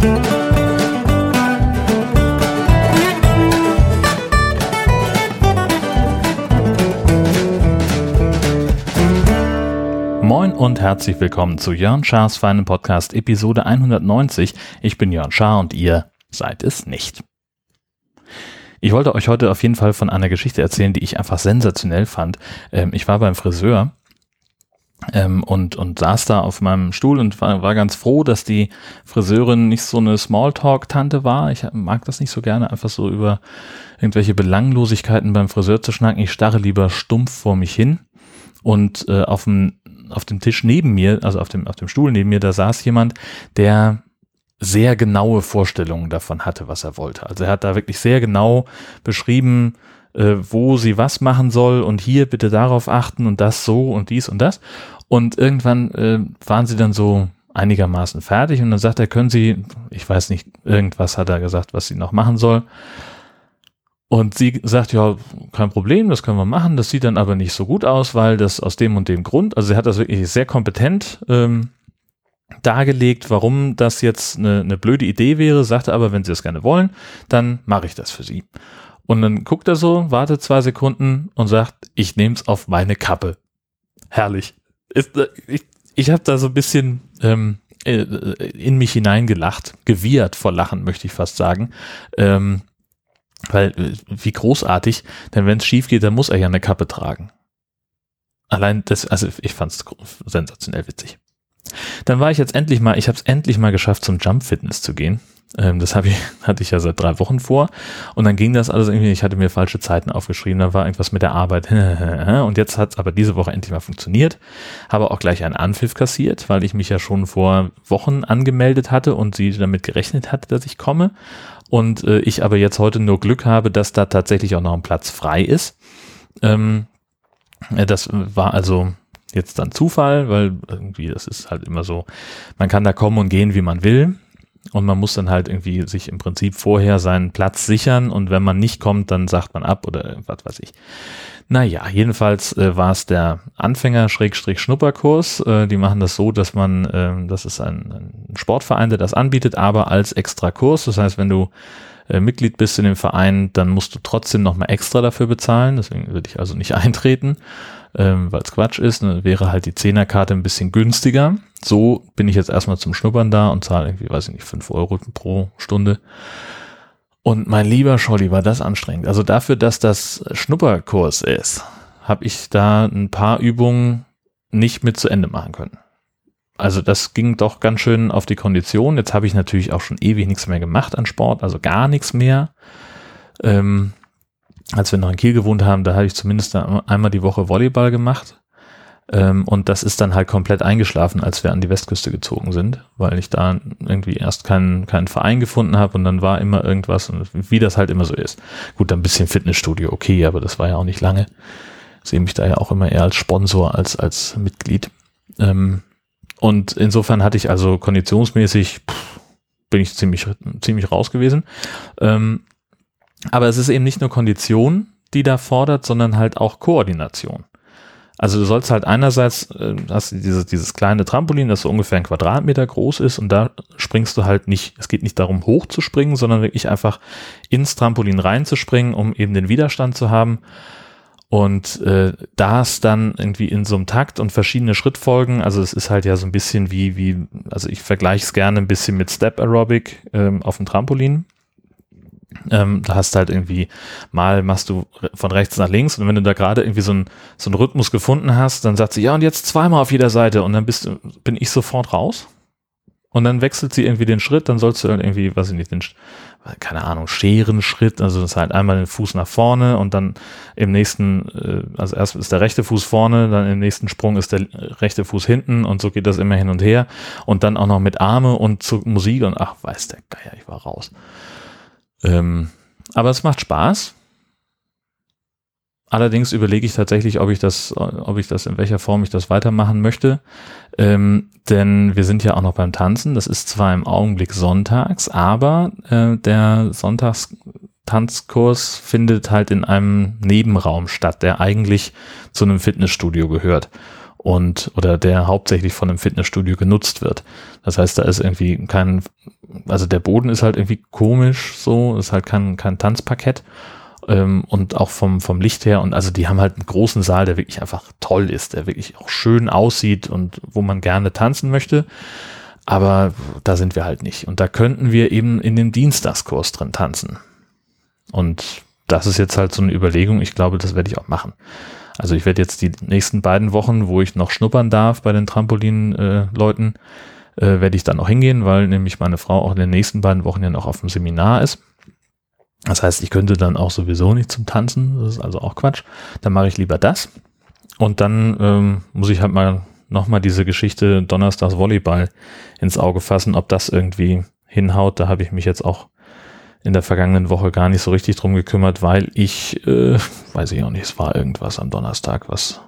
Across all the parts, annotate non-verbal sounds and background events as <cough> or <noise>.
Moin und herzlich willkommen zu Jörn Schars feinen Podcast Episode 190. Ich bin Jörn Schaar und ihr seid es nicht. Ich wollte euch heute auf jeden Fall von einer Geschichte erzählen, die ich einfach sensationell fand. Ähm, ich war beim Friseur ähm, und, und saß da auf meinem Stuhl und war, war ganz froh, dass die Friseurin nicht so eine Smalltalk-Tante war. Ich mag das nicht so gerne, einfach so über irgendwelche Belanglosigkeiten beim Friseur zu schnacken. Ich starre lieber stumpf vor mich hin. Und äh, auf, dem, auf dem Tisch neben mir, also auf dem, auf dem Stuhl neben mir, da saß jemand, der sehr genaue Vorstellungen davon hatte, was er wollte. Also er hat da wirklich sehr genau beschrieben, äh, wo sie was machen soll und hier bitte darauf achten und das so und dies und das. Und irgendwann äh, waren sie dann so einigermaßen fertig und dann sagt er, können Sie, ich weiß nicht, irgendwas hat er gesagt, was sie noch machen soll. Und sie sagt, ja, kein Problem, das können wir machen. Das sieht dann aber nicht so gut aus, weil das aus dem und dem Grund, also sie hat das wirklich sehr kompetent ähm, dargelegt, warum das jetzt eine, eine blöde Idee wäre, sagte aber, wenn Sie das gerne wollen, dann mache ich das für Sie. Und dann guckt er so, wartet zwei Sekunden und sagt, ich nehme es auf meine Kappe. Herrlich. Ist, äh, ich ich habe da so ein bisschen ähm, äh, in mich hineingelacht, gewirrt vor Lachen, möchte ich fast sagen. Ähm, weil, äh, wie großartig, denn wenn es schief geht, dann muss er ja eine Kappe tragen. Allein das, also ich fand es sensationell witzig. Dann war ich jetzt endlich mal, ich habe es endlich mal geschafft, zum Jump Fitness zu gehen. Ähm, das ich, <laughs> hatte ich ja seit drei Wochen vor. Und dann ging das alles irgendwie, ich hatte mir falsche Zeiten aufgeschrieben, da war irgendwas mit der Arbeit. <laughs> Und jetzt hat es aber diese Woche endlich mal funktioniert. Habe auch gleich einen Anpfiff kassiert, weil ich mich ja schon vor Wochen angemeldet hatte und sie damit gerechnet hatte, dass ich komme. Und äh, ich aber jetzt heute nur Glück habe, dass da tatsächlich auch noch ein Platz frei ist. Ähm, äh, das war also jetzt dann Zufall, weil irgendwie das ist halt immer so, man kann da kommen und gehen, wie man will. Und man muss dann halt irgendwie sich im Prinzip vorher seinen Platz sichern und wenn man nicht kommt, dann sagt man ab oder was weiß ich. Naja, jedenfalls äh, war es der Anfänger-Schnupperkurs. Äh, die machen das so, dass man, äh, das ist ein, ein Sportverein, der das anbietet, aber als Extrakurs. Das heißt, wenn du äh, Mitglied bist in dem Verein, dann musst du trotzdem nochmal extra dafür bezahlen. Deswegen würde ich also nicht <laughs> eintreten ähm, weil es Quatsch ist. Dann wäre halt die Zehnerkarte ein bisschen günstiger. So bin ich jetzt erstmal zum Schnuppern da und zahle irgendwie, weiß ich nicht, fünf Euro pro Stunde. Und mein lieber Scholli, war das anstrengend. Also dafür, dass das Schnupperkurs ist, habe ich da ein paar Übungen nicht mit zu Ende machen können. Also das ging doch ganz schön auf die Kondition. Jetzt habe ich natürlich auch schon ewig nichts mehr gemacht an Sport, also gar nichts mehr. Ähm, als wir noch in Kiel gewohnt haben, da habe ich zumindest einmal die Woche Volleyball gemacht. Ähm, und das ist dann halt komplett eingeschlafen, als wir an die Westküste gezogen sind, weil ich da irgendwie erst keinen, keinen Verein gefunden habe und dann war immer irgendwas, und wie das halt immer so ist. Gut, ein bisschen Fitnessstudio, okay, aber das war ja auch nicht lange. Sehe mich da ja auch immer eher als Sponsor als als Mitglied. Ähm, und insofern hatte ich also konditionsmäßig, pff, bin ich ziemlich, ziemlich raus gewesen. Ähm, aber es ist eben nicht nur Kondition, die da fordert, sondern halt auch Koordination. Also du sollst halt einerseits, äh, hast dieses, dieses kleine Trampolin, das so ungefähr ein Quadratmeter groß ist und da springst du halt nicht, es geht nicht darum hoch zu springen, sondern wirklich einfach ins Trampolin reinzuspringen, um eben den Widerstand zu haben. Und äh, das dann irgendwie in so einem Takt und verschiedene Schrittfolgen, also es ist halt ja so ein bisschen wie, wie, also ich vergleiche es gerne ein bisschen mit Step Aerobic ähm, auf dem Trampolin. Ähm, da hast halt irgendwie, mal machst du von rechts nach links und wenn du da gerade irgendwie so, ein, so einen Rhythmus gefunden hast, dann sagt sie, ja und jetzt zweimal auf jeder Seite und dann bist du, bin ich sofort raus. Und dann wechselt sie irgendwie den Schritt, dann sollst du halt irgendwie, weiß ich nicht, den, keine Ahnung, Scherenschritt, also das ist halt einmal den Fuß nach vorne und dann im nächsten, äh, also erst ist der rechte Fuß vorne, dann im nächsten Sprung ist der rechte Fuß hinten und so geht das immer hin und her und dann auch noch mit Arme und zu Musik und ach, weiß der Geier, ich war raus. Ähm, aber es macht Spaß. Allerdings überlege ich tatsächlich, ob ich das, ob ich das in welcher Form ich das weitermachen möchte. Ähm, denn wir sind ja auch noch beim Tanzen. Das ist zwar im Augenblick sonntags, aber äh, der Sonntagstanzkurs findet halt in einem Nebenraum statt, der eigentlich zu einem Fitnessstudio gehört und oder der hauptsächlich von einem Fitnessstudio genutzt wird. Das heißt, da ist irgendwie kein also der Boden ist halt irgendwie komisch so, ist halt kein, kein Tanzparkett ähm, und auch vom, vom Licht her und also die haben halt einen großen Saal, der wirklich einfach toll ist, der wirklich auch schön aussieht und wo man gerne tanzen möchte. Aber da sind wir halt nicht. Und da könnten wir eben in dem Dienstagskurs drin tanzen. Und das ist jetzt halt so eine Überlegung. Ich glaube, das werde ich auch machen. Also ich werde jetzt die nächsten beiden Wochen, wo ich noch schnuppern darf bei den Trampolin-Leuten, äh, werde ich dann noch hingehen, weil nämlich meine Frau auch in den nächsten beiden Wochen ja noch auf dem Seminar ist. Das heißt, ich könnte dann auch sowieso nicht zum Tanzen. Das ist also auch Quatsch. Dann mache ich lieber das. Und dann ähm, muss ich halt mal nochmal diese Geschichte Donnerstags Volleyball ins Auge fassen, ob das irgendwie hinhaut. Da habe ich mich jetzt auch in der vergangenen Woche gar nicht so richtig drum gekümmert, weil ich, äh, weiß ich auch nicht, es war irgendwas am Donnerstag, was.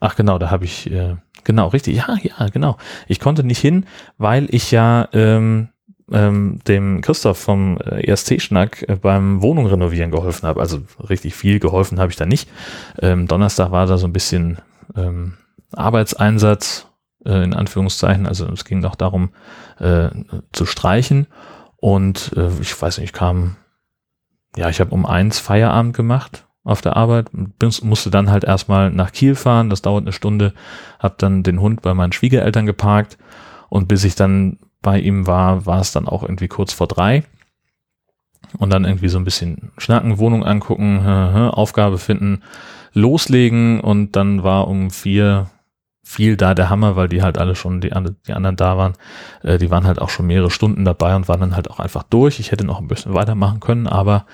Ach genau, da habe ich, äh, genau, richtig, ja, ja, genau. Ich konnte nicht hin, weil ich ja ähm, ähm, dem Christoph vom äh, ESC-Schnack äh, beim Wohnung renovieren geholfen habe. Also richtig viel geholfen habe ich da nicht. Ähm, Donnerstag war da so ein bisschen ähm, Arbeitseinsatz, äh, in Anführungszeichen. Also es ging auch darum, äh, zu streichen. Und äh, ich weiß nicht, ich kam, ja, ich habe um eins Feierabend gemacht auf der Arbeit, musste dann halt erstmal nach Kiel fahren, das dauert eine Stunde, habe dann den Hund bei meinen Schwiegereltern geparkt. Und bis ich dann bei ihm war, war es dann auch irgendwie kurz vor drei. Und dann irgendwie so ein bisschen schnacken, Wohnung angucken, <laughs> Aufgabe finden, loslegen. Und dann war um vier viel da der Hammer, weil die halt alle schon, die, die anderen da waren, äh, die waren halt auch schon mehrere Stunden dabei und waren dann halt auch einfach durch. Ich hätte noch ein bisschen weitermachen können, aber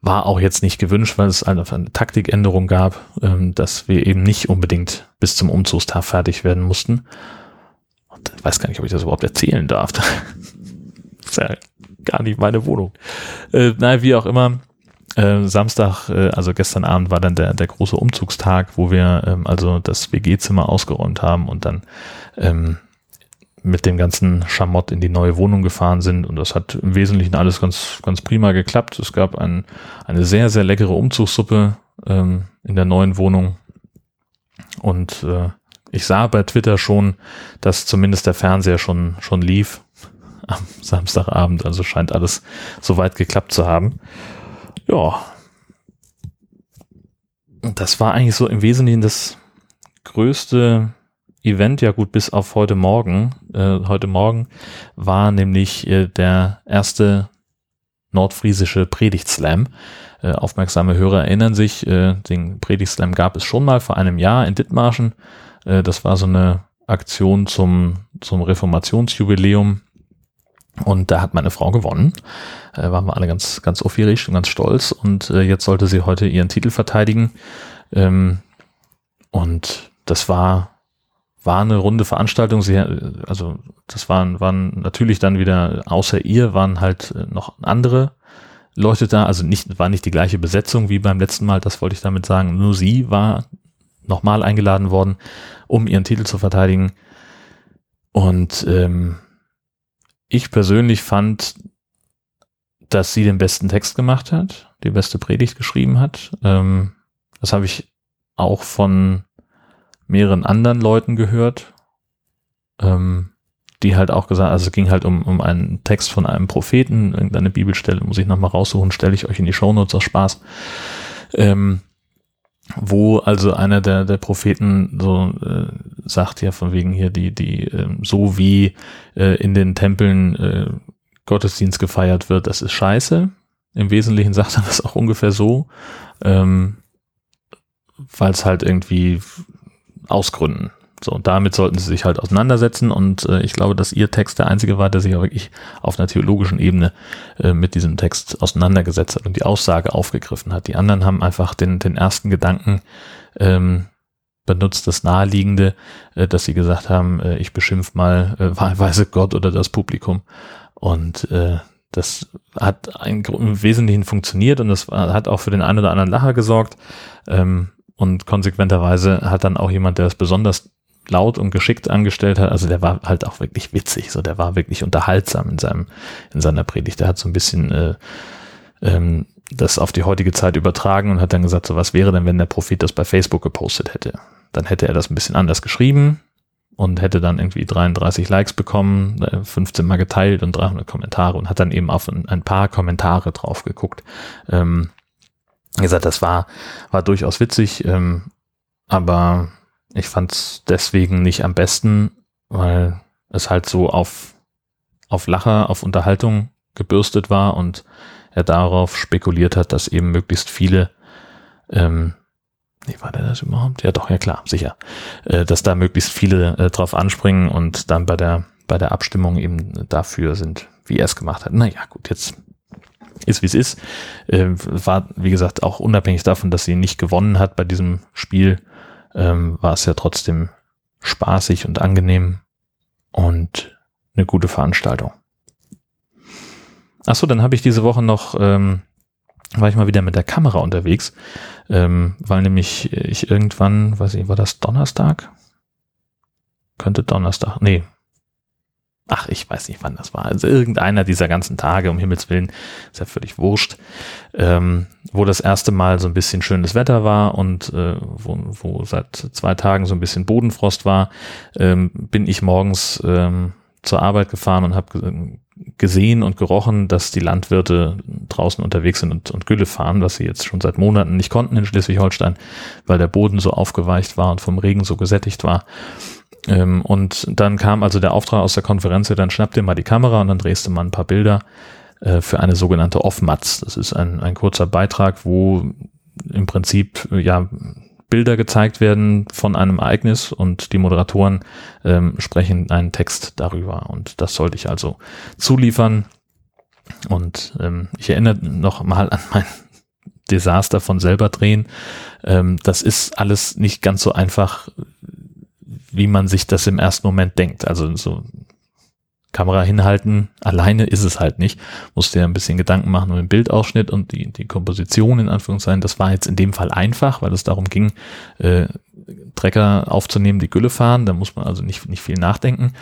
war auch jetzt nicht gewünscht, weil es einfach eine Taktikänderung gab, ähm, dass wir eben nicht unbedingt bis zum Umzugstag fertig werden mussten ich weiß gar nicht, ob ich das überhaupt erzählen darf. <laughs> das ist ja gar nicht meine Wohnung. Äh, naja, wie auch immer. Äh, Samstag, äh, also gestern Abend war dann der, der große Umzugstag, wo wir ähm, also das WG-Zimmer ausgeräumt haben und dann ähm, mit dem ganzen Schamott in die neue Wohnung gefahren sind und das hat im Wesentlichen alles ganz, ganz prima geklappt. Es gab ein, eine sehr, sehr leckere Umzugssuppe ähm, in der neuen Wohnung und äh, ich sah bei Twitter schon, dass zumindest der Fernseher schon, schon lief <laughs> am Samstagabend. Also scheint alles soweit geklappt zu haben. Ja. Das war eigentlich so im Wesentlichen das größte Event, ja gut, bis auf heute Morgen. Äh, heute Morgen war nämlich äh, der erste nordfriesische Predigtslam. Äh, aufmerksame Hörer erinnern sich, äh, den Predigtslam gab es schon mal vor einem Jahr in Dithmarschen. Äh, das war so eine Aktion zum, zum Reformationsjubiläum. Und da hat meine Frau gewonnen. Äh, waren wir alle ganz, ganz aufgeregt und ganz stolz. Und äh, jetzt sollte sie heute ihren Titel verteidigen. Ähm, und das war, war eine runde Veranstaltung. Sie, also das waren, waren natürlich dann wieder, außer ihr waren halt noch andere Leute da. Also nicht, war nicht die gleiche Besetzung wie beim letzten Mal, das wollte ich damit sagen. Nur sie war nochmal eingeladen worden, um ihren Titel zu verteidigen. Und ähm, ich persönlich fand, dass sie den besten Text gemacht hat, die beste Predigt geschrieben hat. Ähm, das habe ich auch von mehreren anderen Leuten gehört, ähm, die halt auch gesagt, also es ging halt um, um einen Text von einem Propheten, irgendeine Bibelstelle, muss ich nochmal raussuchen, stelle ich euch in die Shownotes aus Spaß. Ähm, wo also einer der, der Propheten so äh, sagt ja von wegen hier die, die äh, so wie äh, in den Tempeln äh, Gottesdienst gefeiert wird, das ist scheiße. Im Wesentlichen <laughs> sagt er das auch ungefähr so, ähm, weil es halt irgendwie ausgründen so, und damit sollten sie sich halt auseinandersetzen und äh, ich glaube, dass ihr Text der einzige war, der sich auch wirklich auf einer theologischen Ebene äh, mit diesem Text auseinandergesetzt hat und die Aussage aufgegriffen hat. Die anderen haben einfach den, den ersten Gedanken ähm, benutzt, das Naheliegende, äh, dass sie gesagt haben, äh, ich beschimpf mal äh, wahlweise Gott oder das Publikum und äh, das hat im Wesentlichen funktioniert und das hat auch für den einen oder anderen Lacher gesorgt. Ähm, und konsequenterweise hat dann auch jemand, der es besonders laut und geschickt angestellt hat. Also der war halt auch wirklich witzig, so der war wirklich unterhaltsam in seinem in seiner Predigt. Der hat so ein bisschen äh, ähm, das auf die heutige Zeit übertragen und hat dann gesagt, so was wäre denn, wenn der Prophet das bei Facebook gepostet hätte? Dann hätte er das ein bisschen anders geschrieben und hätte dann irgendwie 33 Likes bekommen, 15 äh, mal geteilt und 300 Kommentare und hat dann eben auf ein, ein paar Kommentare drauf geguckt. Ähm, gesagt, das war, war durchaus witzig, ähm, aber ich fand es deswegen nicht am besten, weil es halt so auf, auf Lacher, auf Unterhaltung gebürstet war und er darauf spekuliert hat, dass eben möglichst viele ähm, Nee, war der das überhaupt? Ja, doch, ja klar, sicher. Äh, dass da möglichst viele äh, drauf anspringen und dann bei der, bei der Abstimmung eben dafür sind, wie er es gemacht hat. Naja, gut, jetzt ist wie es ist. Äh, war, wie gesagt, auch unabhängig davon, dass sie nicht gewonnen hat bei diesem Spiel, ähm, war es ja trotzdem spaßig und angenehm und eine gute Veranstaltung. Achso, dann habe ich diese Woche noch ähm, war ich mal wieder mit der Kamera unterwegs, ähm, weil nämlich ich irgendwann, weiß ich, war das Donnerstag? Könnte Donnerstag, nee. Ach, ich weiß nicht, wann das war. Also irgendeiner dieser ganzen Tage, um Himmels Willen, ist ja völlig wurscht, ähm, wo das erste Mal so ein bisschen schönes Wetter war und äh, wo, wo seit zwei Tagen so ein bisschen Bodenfrost war, ähm, bin ich morgens ähm, zur Arbeit gefahren und habe gesehen und gerochen, dass die Landwirte draußen unterwegs sind und, und Gülle fahren, was sie jetzt schon seit Monaten nicht konnten in Schleswig-Holstein, weil der Boden so aufgeweicht war und vom Regen so gesättigt war. Ähm, und dann kam also der Auftrag aus der Konferenz, dann schnapp dir mal die Kamera und dann drehst du mal ein paar Bilder äh, für eine sogenannte Off-Mats. Das ist ein, ein kurzer Beitrag, wo im Prinzip ja Bilder gezeigt werden von einem Ereignis und die Moderatoren ähm, sprechen einen Text darüber. Und das sollte ich also zuliefern. Und ähm, ich erinnere noch mal an mein Desaster von selber drehen. Ähm, das ist alles nicht ganz so einfach, wie man sich das im ersten Moment denkt. Also so Kamera hinhalten, alleine ist es halt nicht. Musste ja ein bisschen Gedanken machen um den Bildausschnitt und die, die Komposition in Anführungszeichen. Das war jetzt in dem Fall einfach, weil es darum ging, äh, Trecker aufzunehmen, die Gülle fahren. Da muss man also nicht, nicht viel nachdenken.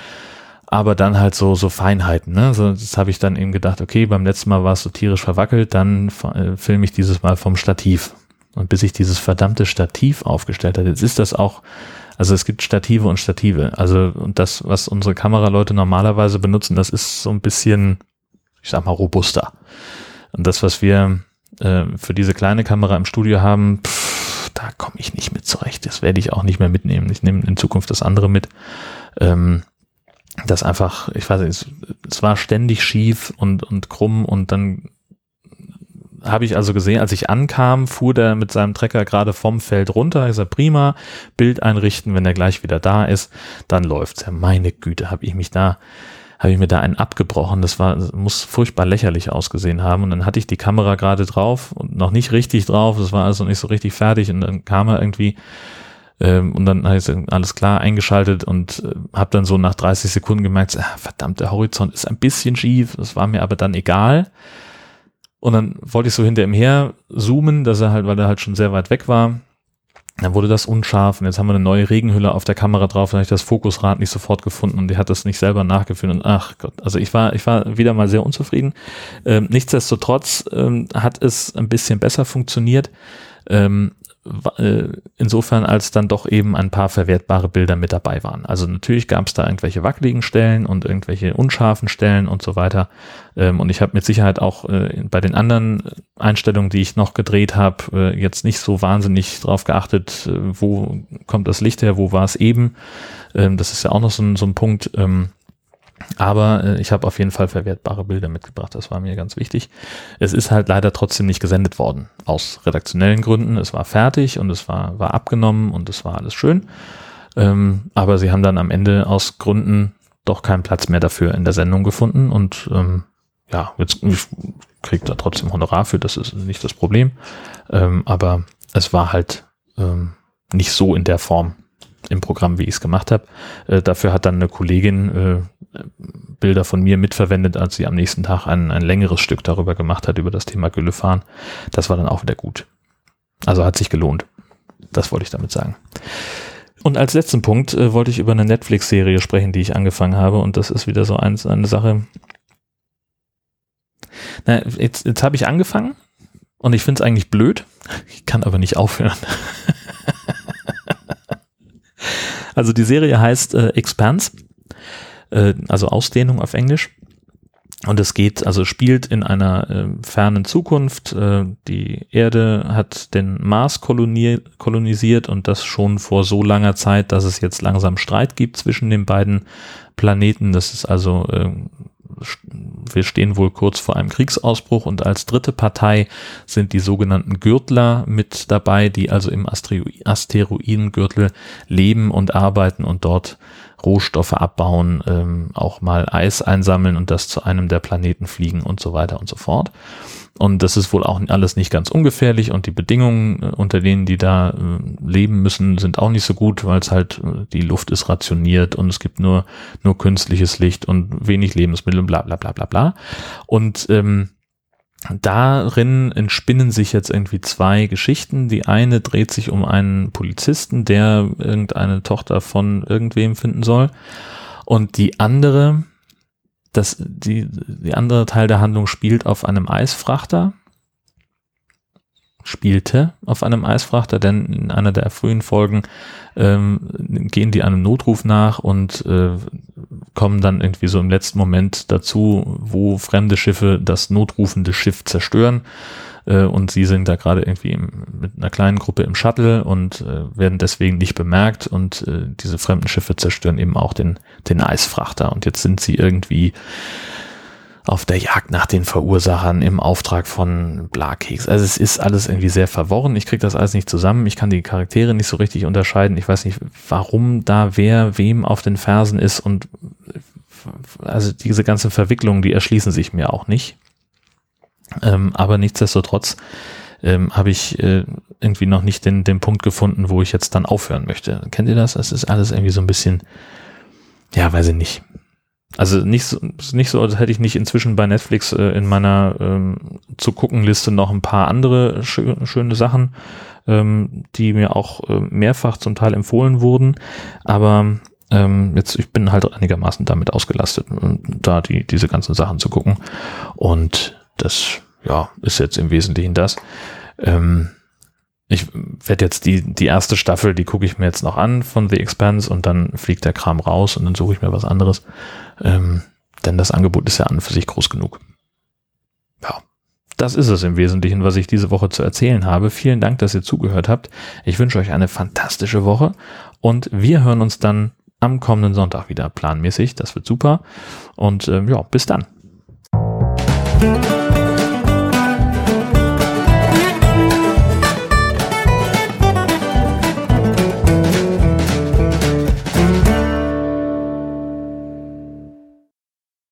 Aber dann halt so, so Feinheiten, ne? So, das habe ich dann eben gedacht, okay, beim letzten Mal war es so tierisch verwackelt, dann äh, filme ich dieses Mal vom Stativ. Und bis ich dieses verdammte Stativ aufgestellt hatte, jetzt ist das auch also es gibt Stative und Stative. Also und das, was unsere Kameraleute normalerweise benutzen, das ist so ein bisschen, ich sag mal, robuster. Und das, was wir äh, für diese kleine Kamera im Studio haben, pff, da komme ich nicht mit zurecht. Das werde ich auch nicht mehr mitnehmen. Ich nehme in Zukunft das andere mit. Ähm, das einfach, ich weiß nicht, es, es war ständig schief und, und krumm und dann habe ich also gesehen, als ich ankam, fuhr der mit seinem Trecker gerade vom Feld runter. Ich sage, prima, Bild einrichten, wenn er gleich wieder da ist, dann läuft's. Ja, meine Güte, habe ich mich da, habe ich mir da einen abgebrochen. Das war, das muss furchtbar lächerlich ausgesehen haben. Und dann hatte ich die Kamera gerade drauf und noch nicht richtig drauf. Das war also nicht so richtig fertig. Und dann kam er irgendwie ähm, und dann ich alles klar eingeschaltet und äh, habe dann so nach 30 Sekunden gemerkt, ah, verdammt, der Horizont ist ein bisschen schief. Das war mir aber dann egal. Und dann wollte ich so hinter ihm her zoomen, dass er halt, weil er halt schon sehr weit weg war. Dann wurde das unscharf und jetzt haben wir eine neue Regenhülle auf der Kamera drauf, dann habe ich das Fokusrad nicht sofort gefunden und die hat das nicht selber nachgeführt und ach Gott, also ich war, ich war wieder mal sehr unzufrieden. Ähm, nichtsdestotrotz ähm, hat es ein bisschen besser funktioniert. Ähm, äh, insofern als dann doch eben ein paar verwertbare Bilder mit dabei waren. Also natürlich gab es da irgendwelche wackeligen Stellen und irgendwelche unscharfen Stellen und so weiter. Ähm, und ich habe mit Sicherheit auch äh, bei den anderen Einstellungen, die ich noch gedreht habe, äh, jetzt nicht so wahnsinnig drauf geachtet, wo kommt das Licht her, wo war es eben. Ähm, das ist ja auch noch so ein, so ein Punkt. Aber äh, ich habe auf jeden Fall verwertbare Bilder mitgebracht. Das war mir ganz wichtig. Es ist halt leider trotzdem nicht gesendet worden. Aus redaktionellen Gründen. Es war fertig und es war, war abgenommen und es war alles schön. Ähm, aber sie haben dann am Ende aus Gründen doch keinen Platz mehr dafür in der Sendung gefunden. Und ähm, ja, jetzt ich krieg da trotzdem Honorar für, das ist nicht das Problem. Ähm, aber es war halt ähm, nicht so in der Form, im Programm, wie ich es gemacht habe. Äh, dafür hat dann eine Kollegin äh, Bilder von mir mitverwendet, als sie am nächsten Tag ein, ein längeres Stück darüber gemacht hat, über das Thema Güllefahren. Das war dann auch wieder gut. Also hat sich gelohnt. Das wollte ich damit sagen. Und als letzten Punkt äh, wollte ich über eine Netflix-Serie sprechen, die ich angefangen habe. Und das ist wieder so eins, eine Sache. Na, jetzt, jetzt habe ich angefangen und ich finde es eigentlich blöd. Ich kann aber nicht aufhören. <laughs> Also die Serie heißt äh, Expanse, äh, also Ausdehnung auf Englisch. Und es geht, also spielt in einer äh, fernen Zukunft. Äh, die Erde hat den Mars kolonisiert und das schon vor so langer Zeit, dass es jetzt langsam Streit gibt zwischen den beiden Planeten. Das ist also, äh, wir stehen wohl kurz vor einem Kriegsausbruch und als dritte Partei sind die sogenannten Gürtler mit dabei, die also im Asteroidengürtel leben und arbeiten und dort Rohstoffe abbauen, ähm, auch mal Eis einsammeln und das zu einem der Planeten fliegen und so weiter und so fort. Und das ist wohl auch alles nicht ganz ungefährlich und die Bedingungen, äh, unter denen die da äh, leben müssen, sind auch nicht so gut, weil es halt, äh, die Luft ist rationiert und es gibt nur, nur künstliches Licht und wenig Lebensmittel und bla bla bla bla bla. Und ähm, darin entspinnen sich jetzt irgendwie zwei Geschichten. Die eine dreht sich um einen Polizisten, der irgendeine Tochter von irgendwem finden soll. Und die andere, das, die, die andere Teil der Handlung spielt auf einem Eisfrachter spielte auf einem Eisfrachter, denn in einer der frühen Folgen ähm, gehen die einem Notruf nach und äh, kommen dann irgendwie so im letzten Moment dazu, wo fremde Schiffe das notrufende Schiff zerstören. Äh, und sie sind da gerade irgendwie im, mit einer kleinen Gruppe im Shuttle und äh, werden deswegen nicht bemerkt und äh, diese fremden Schiffe zerstören eben auch den, den Eisfrachter. Und jetzt sind sie irgendwie auf der Jagd nach den Verursachern im Auftrag von Blakeks. Also es ist alles irgendwie sehr verworren. Ich kriege das alles nicht zusammen. Ich kann die Charaktere nicht so richtig unterscheiden. Ich weiß nicht, warum da wer wem auf den Fersen ist und also diese ganzen Verwicklungen, die erschließen sich mir auch nicht. Ähm, aber nichtsdestotrotz ähm, habe ich äh, irgendwie noch nicht den, den Punkt gefunden, wo ich jetzt dann aufhören möchte. Kennt ihr das? Es ist alles irgendwie so ein bisschen, ja, weiß ich nicht also nicht so, nicht so, als hätte ich nicht inzwischen bei Netflix äh, in meiner ähm, zu gucken Liste noch ein paar andere schö schöne Sachen, ähm, die mir auch äh, mehrfach zum Teil empfohlen wurden. Aber ähm, jetzt, ich bin halt einigermaßen damit ausgelastet, da die, diese ganzen Sachen zu gucken. Und das, ja, ist jetzt im Wesentlichen das. Ähm, ich werde jetzt die, die erste Staffel, die gucke ich mir jetzt noch an von The Expanse und dann fliegt der Kram raus und dann suche ich mir was anderes. Ähm, denn das Angebot ist ja an und für sich groß genug. Ja, das ist es im Wesentlichen, was ich diese Woche zu erzählen habe. Vielen Dank, dass ihr zugehört habt. Ich wünsche euch eine fantastische Woche und wir hören uns dann am kommenden Sonntag wieder planmäßig. Das wird super. Und ähm, ja, bis dann.